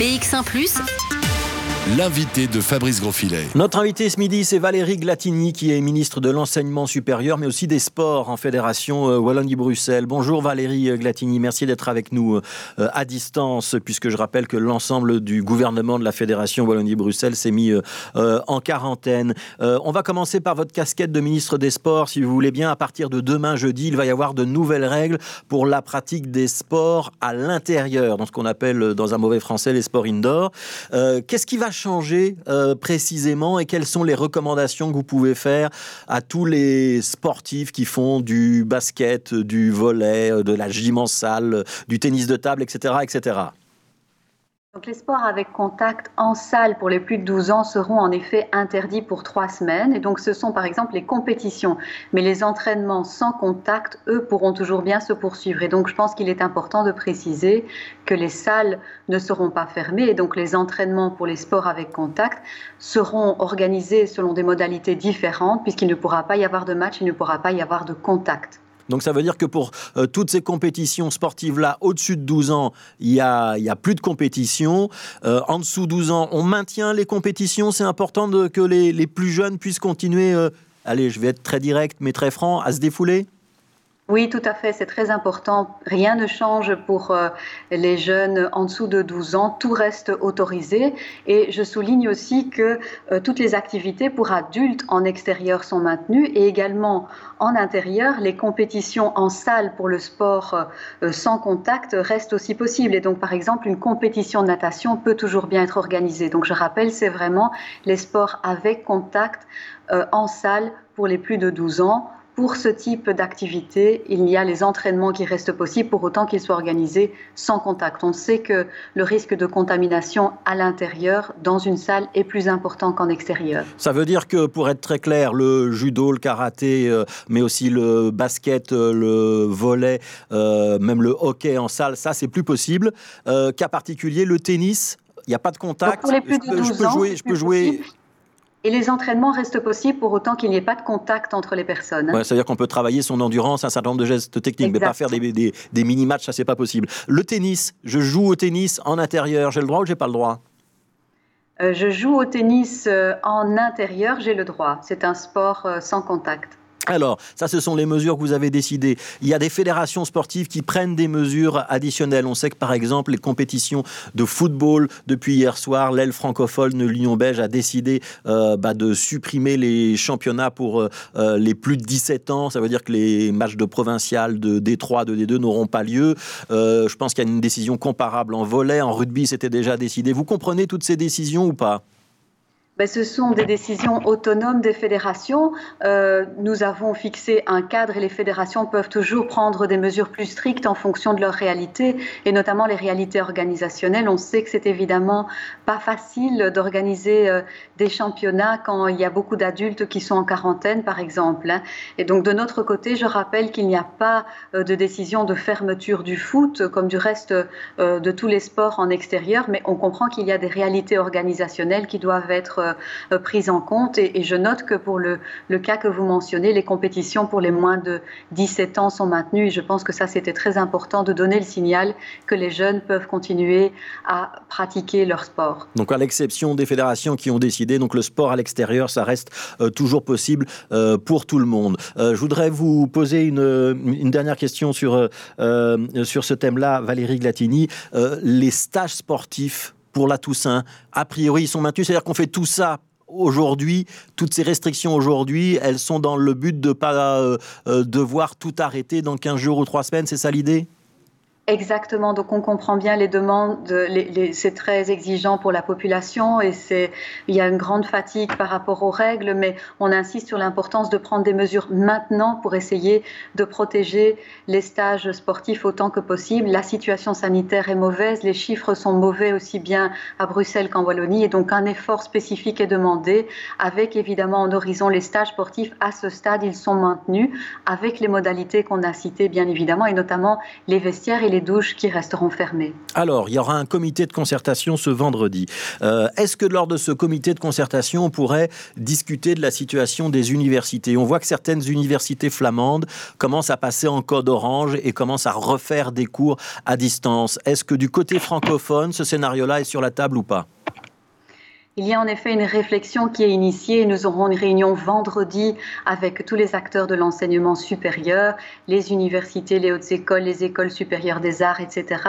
BX1 ⁇ L'invité de Fabrice Grosfilet. Notre invité ce midi, c'est Valérie Glatini, qui est ministre de l'Enseignement supérieur, mais aussi des sports en Fédération euh, Wallonie-Bruxelles. Bonjour Valérie Glatini, merci d'être avec nous euh, à distance, puisque je rappelle que l'ensemble du gouvernement de la Fédération Wallonie-Bruxelles s'est mis euh, en quarantaine. On va commencer par votre casquette de ministre des Sports, si vous voulez bien. À partir de demain, jeudi, il va y avoir de nouvelles règles pour la pratique des sports à l'intérieur, dans ce qu'on appelle dans un mauvais français les sports indoor. Qu'est-ce qui va changer euh, précisément et quelles sont les recommandations que vous pouvez faire à tous les sportifs qui font du basket, du volet, euh, de la gym en salle, du tennis de table, etc., etc. Donc les sports avec contact en salle pour les plus de 12 ans seront en effet interdits pour trois semaines. Et donc ce sont par exemple les compétitions. Mais les entraînements sans contact, eux, pourront toujours bien se poursuivre. Et donc je pense qu'il est important de préciser que les salles ne seront pas fermées. Et donc les entraînements pour les sports avec contact seront organisés selon des modalités différentes puisqu'il ne pourra pas y avoir de match, il ne pourra pas y avoir de contact. Donc ça veut dire que pour euh, toutes ces compétitions sportives-là, au-dessus de 12 ans, il n'y a, y a plus de compétition. Euh, en dessous de 12 ans, on maintient les compétitions. C'est important que les, les, plus jeunes puissent continuer, euh, allez, je vais être très direct, mais très franc, à se défouler oui, tout à fait, c'est très important. Rien ne change pour euh, les jeunes en dessous de 12 ans. Tout reste autorisé. Et je souligne aussi que euh, toutes les activités pour adultes en extérieur sont maintenues et également en intérieur, les compétitions en salle pour le sport euh, sans contact restent aussi possibles. Et donc, par exemple, une compétition de natation peut toujours bien être organisée. Donc, je rappelle, c'est vraiment les sports avec contact en salle pour les plus de 12 ans pour ce type d'activité, il y a les entraînements qui restent possibles pour autant qu'ils soient organisés sans contact. On sait que le risque de contamination à l'intérieur, dans une salle, est plus important qu'en extérieur. Ça veut dire que, pour être très clair, le judo, le karaté, euh, mais aussi le basket, euh, le volet, euh, même le hockey en salle, ça, c'est plus possible. Cas particulier, le tennis, il n'y a pas de contact. pour les plus de 12 je peux, jouer, je peux jouer et les entraînements restent possibles pour autant qu'il n'y ait pas de contact entre les personnes. Ouais, C'est-à-dire qu'on peut travailler son endurance, un certain nombre de gestes techniques, mais pas faire des, des, mini-matchs, ça c'est pas possible. Le tennis, je joue au tennis en intérieur, j'ai le droit ou j'ai pas le droit? Euh, Je joue au tennis euh, en intérieur, j'ai le droit. C'est un sport euh, sans contact. Alors, ça, ce sont les mesures que vous avez décidées. Il y a des fédérations sportives qui prennent des mesures additionnelles. On sait que, par exemple, les compétitions de football, depuis hier soir, l'aile francophone de l'Union belge a décidé euh, bah, de supprimer les championnats pour euh, euh, les plus de 17 ans. Ça veut dire que les matchs de provincial, de D3, de D2 n'auront pas lieu. je pense qu'il y a une décision comparable en volet. En rugby, c'était déjà décidé. Vous comprenez toutes ces décisions ou pas? Ben, ce sont des décisions autonomes des fédérations. Euh, nous avons fixé un cadre et les fédérations peuvent toujours prendre des mesures plus strictes en fonction de leur réalité et notamment les réalités organisationnelles. On sait que c'est évidemment pas facile d'organiser euh, des championnats quand il y a beaucoup d'adultes qui sont en quarantaine, par exemple. Hein. Et donc de notre côté, je rappelle qu'il n'y a pas euh, de décision de fermeture du foot comme du reste de tous les sports en extérieur, mais on comprend qu'il y a des réalités organisationnelles qui doivent être prises en compte. Et, je note que pour le, le, cas que vous mentionnez, les compétitions pour les moins de 17 ans sont maintenues. Et je pense que ça, c'était très important de donner le signal que les jeunes peuvent continuer à pratiquer leur sport. Donc, à l'exception des fédérations qui ont décidé, donc le sport à l'extérieur, ça reste euh, toujours possible euh, pour tout le monde. je voudrais vous poser une, une dernière question sur, sur ce thème-là, Valérie Glatini. les stages sportifs pour la Toussaint, a priori, ils sont maintenus. C'est-à-dire qu'on fait tout ça aujourd'hui, toutes ces restrictions aujourd'hui, elles sont dans le but de ne pas euh, euh, devoir tout arrêter dans 15 jours ou 3 semaines. C'est ça l'idée? Exactement, donc on comprend bien les demandes, c'est très exigeant pour la population et il y a une grande fatigue par rapport aux règles, mais on insiste sur l'importance de prendre des mesures maintenant pour essayer de protéger les stages sportifs autant que possible. La situation sanitaire est mauvaise, les chiffres sont mauvais aussi bien à Bruxelles qu'en Wallonie et donc un effort spécifique est demandé avec évidemment en horizon les stages sportifs. À ce stade, ils sont maintenus avec les modalités qu'on a citées bien évidemment et notamment les vestiaires et les douches qui resteront fermées. Alors, il y aura un comité de concertation ce vendredi. Euh, est-ce que lors de ce comité de concertation, on pourrait discuter de la situation des universités? On voit que certaines universités flamandes commencent à passer en code orange et commencent à refaire des cours à distance. Est-ce que du côté francophone, ce scénario-là est sur la table ou pas? Il y a en effet une réflexion qui est initiée. Nous aurons une réunion vendredi avec tous les acteurs de l'enseignement supérieur, les universités, les hautes écoles, les écoles supérieures des arts, etc.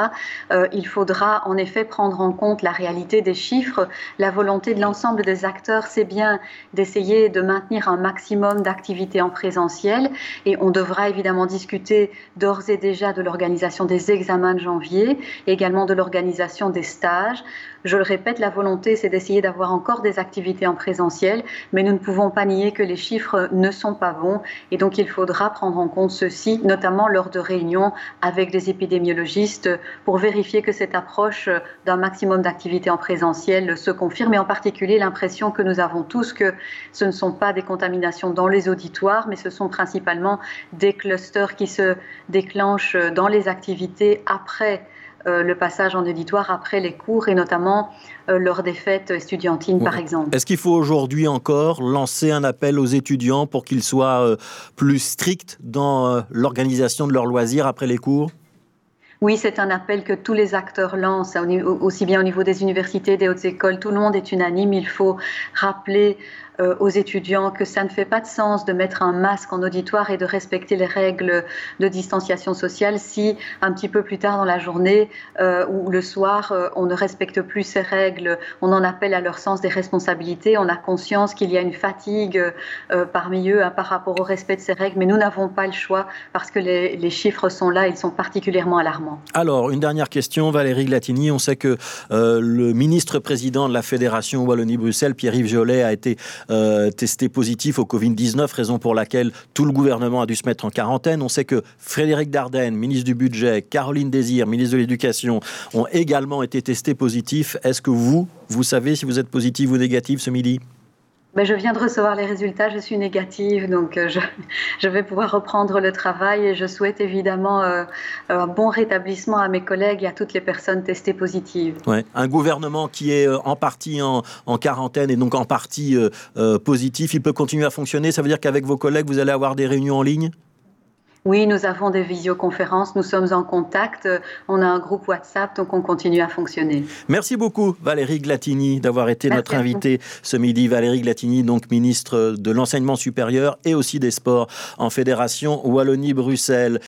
Euh, il faudra en effet prendre en compte la réalité des chiffres. La volonté de l'ensemble des acteurs, c'est bien d'essayer de maintenir un maximum d'activités en présentiel et on devra évidemment discuter d'ores et déjà de l'organisation des examens de janvier, également de l'organisation des stages. Je le répète, la volonté, c'est d'essayer d'avoir encore des activités en présentiel, mais nous ne pouvons pas nier que les chiffres ne sont pas bons. Et donc, il faudra prendre en compte ceci, notamment lors de réunions avec des épidémiologistes, pour vérifier que cette approche d'un maximum d'activités en présentiel se confirme, et en particulier l'impression que nous avons tous que ce ne sont pas des contaminations dans les auditoires, mais ce sont principalement des clusters qui se déclenchent dans les activités après le passage en auditoire après les cours et notamment euh, lors des fêtes estudiantines, par exemple. Est-ce qu'il faut aujourd'hui encore lancer un appel aux étudiants pour qu'ils soient euh, plus stricts dans l'organisation de leurs loisirs après les cours? Oui, c'est un appel que tous les acteurs lancent, aussi bien au niveau des universités, des hautes écoles. Tout le monde est unanime. Il faut rappeler euh, aux étudiants que ça ne fait pas de sens de mettre un masque en auditoire et de respecter les règles de distanciation sociale si un petit peu plus tard dans la journée euh, ou le soir euh, on ne respecte plus ces règles, on en appelle à leur sens des responsabilités, on a conscience qu'il y a une fatigue parmi eux hein, par rapport au respect de ces règles, mais nous n'avons pas le choix parce que les, chiffres sont là, ils sont particulièrement alarmants. Alors, une dernière question, Valérie Glatini, on sait que le ministre-président de la Fédération Wallonie-Bruxelles, Pierre-Yves Jolet, a été euh, testé positif au Covid-19, raison pour laquelle tout le gouvernement a dû se mettre en quarantaine. On sait que Frédéric Dardenne, ministre du Budget, Caroline Désir, ministre de l'Éducation, ont également été testés positifs. Est-ce que vous, vous savez si vous êtes positif ou négatif ce midi? Ben, je viens de recevoir les résultats, je suis négative, donc euh, je, vais pouvoir reprendre le travail et je souhaite évidemment euh, un bon rétablissement à mes collègues et à toutes les personnes testées positives. Un gouvernement qui est euh, en partie en, quarantaine et donc en partie positif, il peut continuer à fonctionner. Ça veut dire qu'avec vos collègues, vous allez avoir des réunions en ligne? Oui, nous avons des visioconférences, nous sommes en contact, on a un groupe WhatsApp, donc on continue à fonctionner. Merci beaucoup Valérie Glatini d'avoir été notre invitée ce midi. Valérie Glatini, donc ministre de l'Enseignement supérieur et aussi des Sports en Fédération Wallonie-Bruxelles.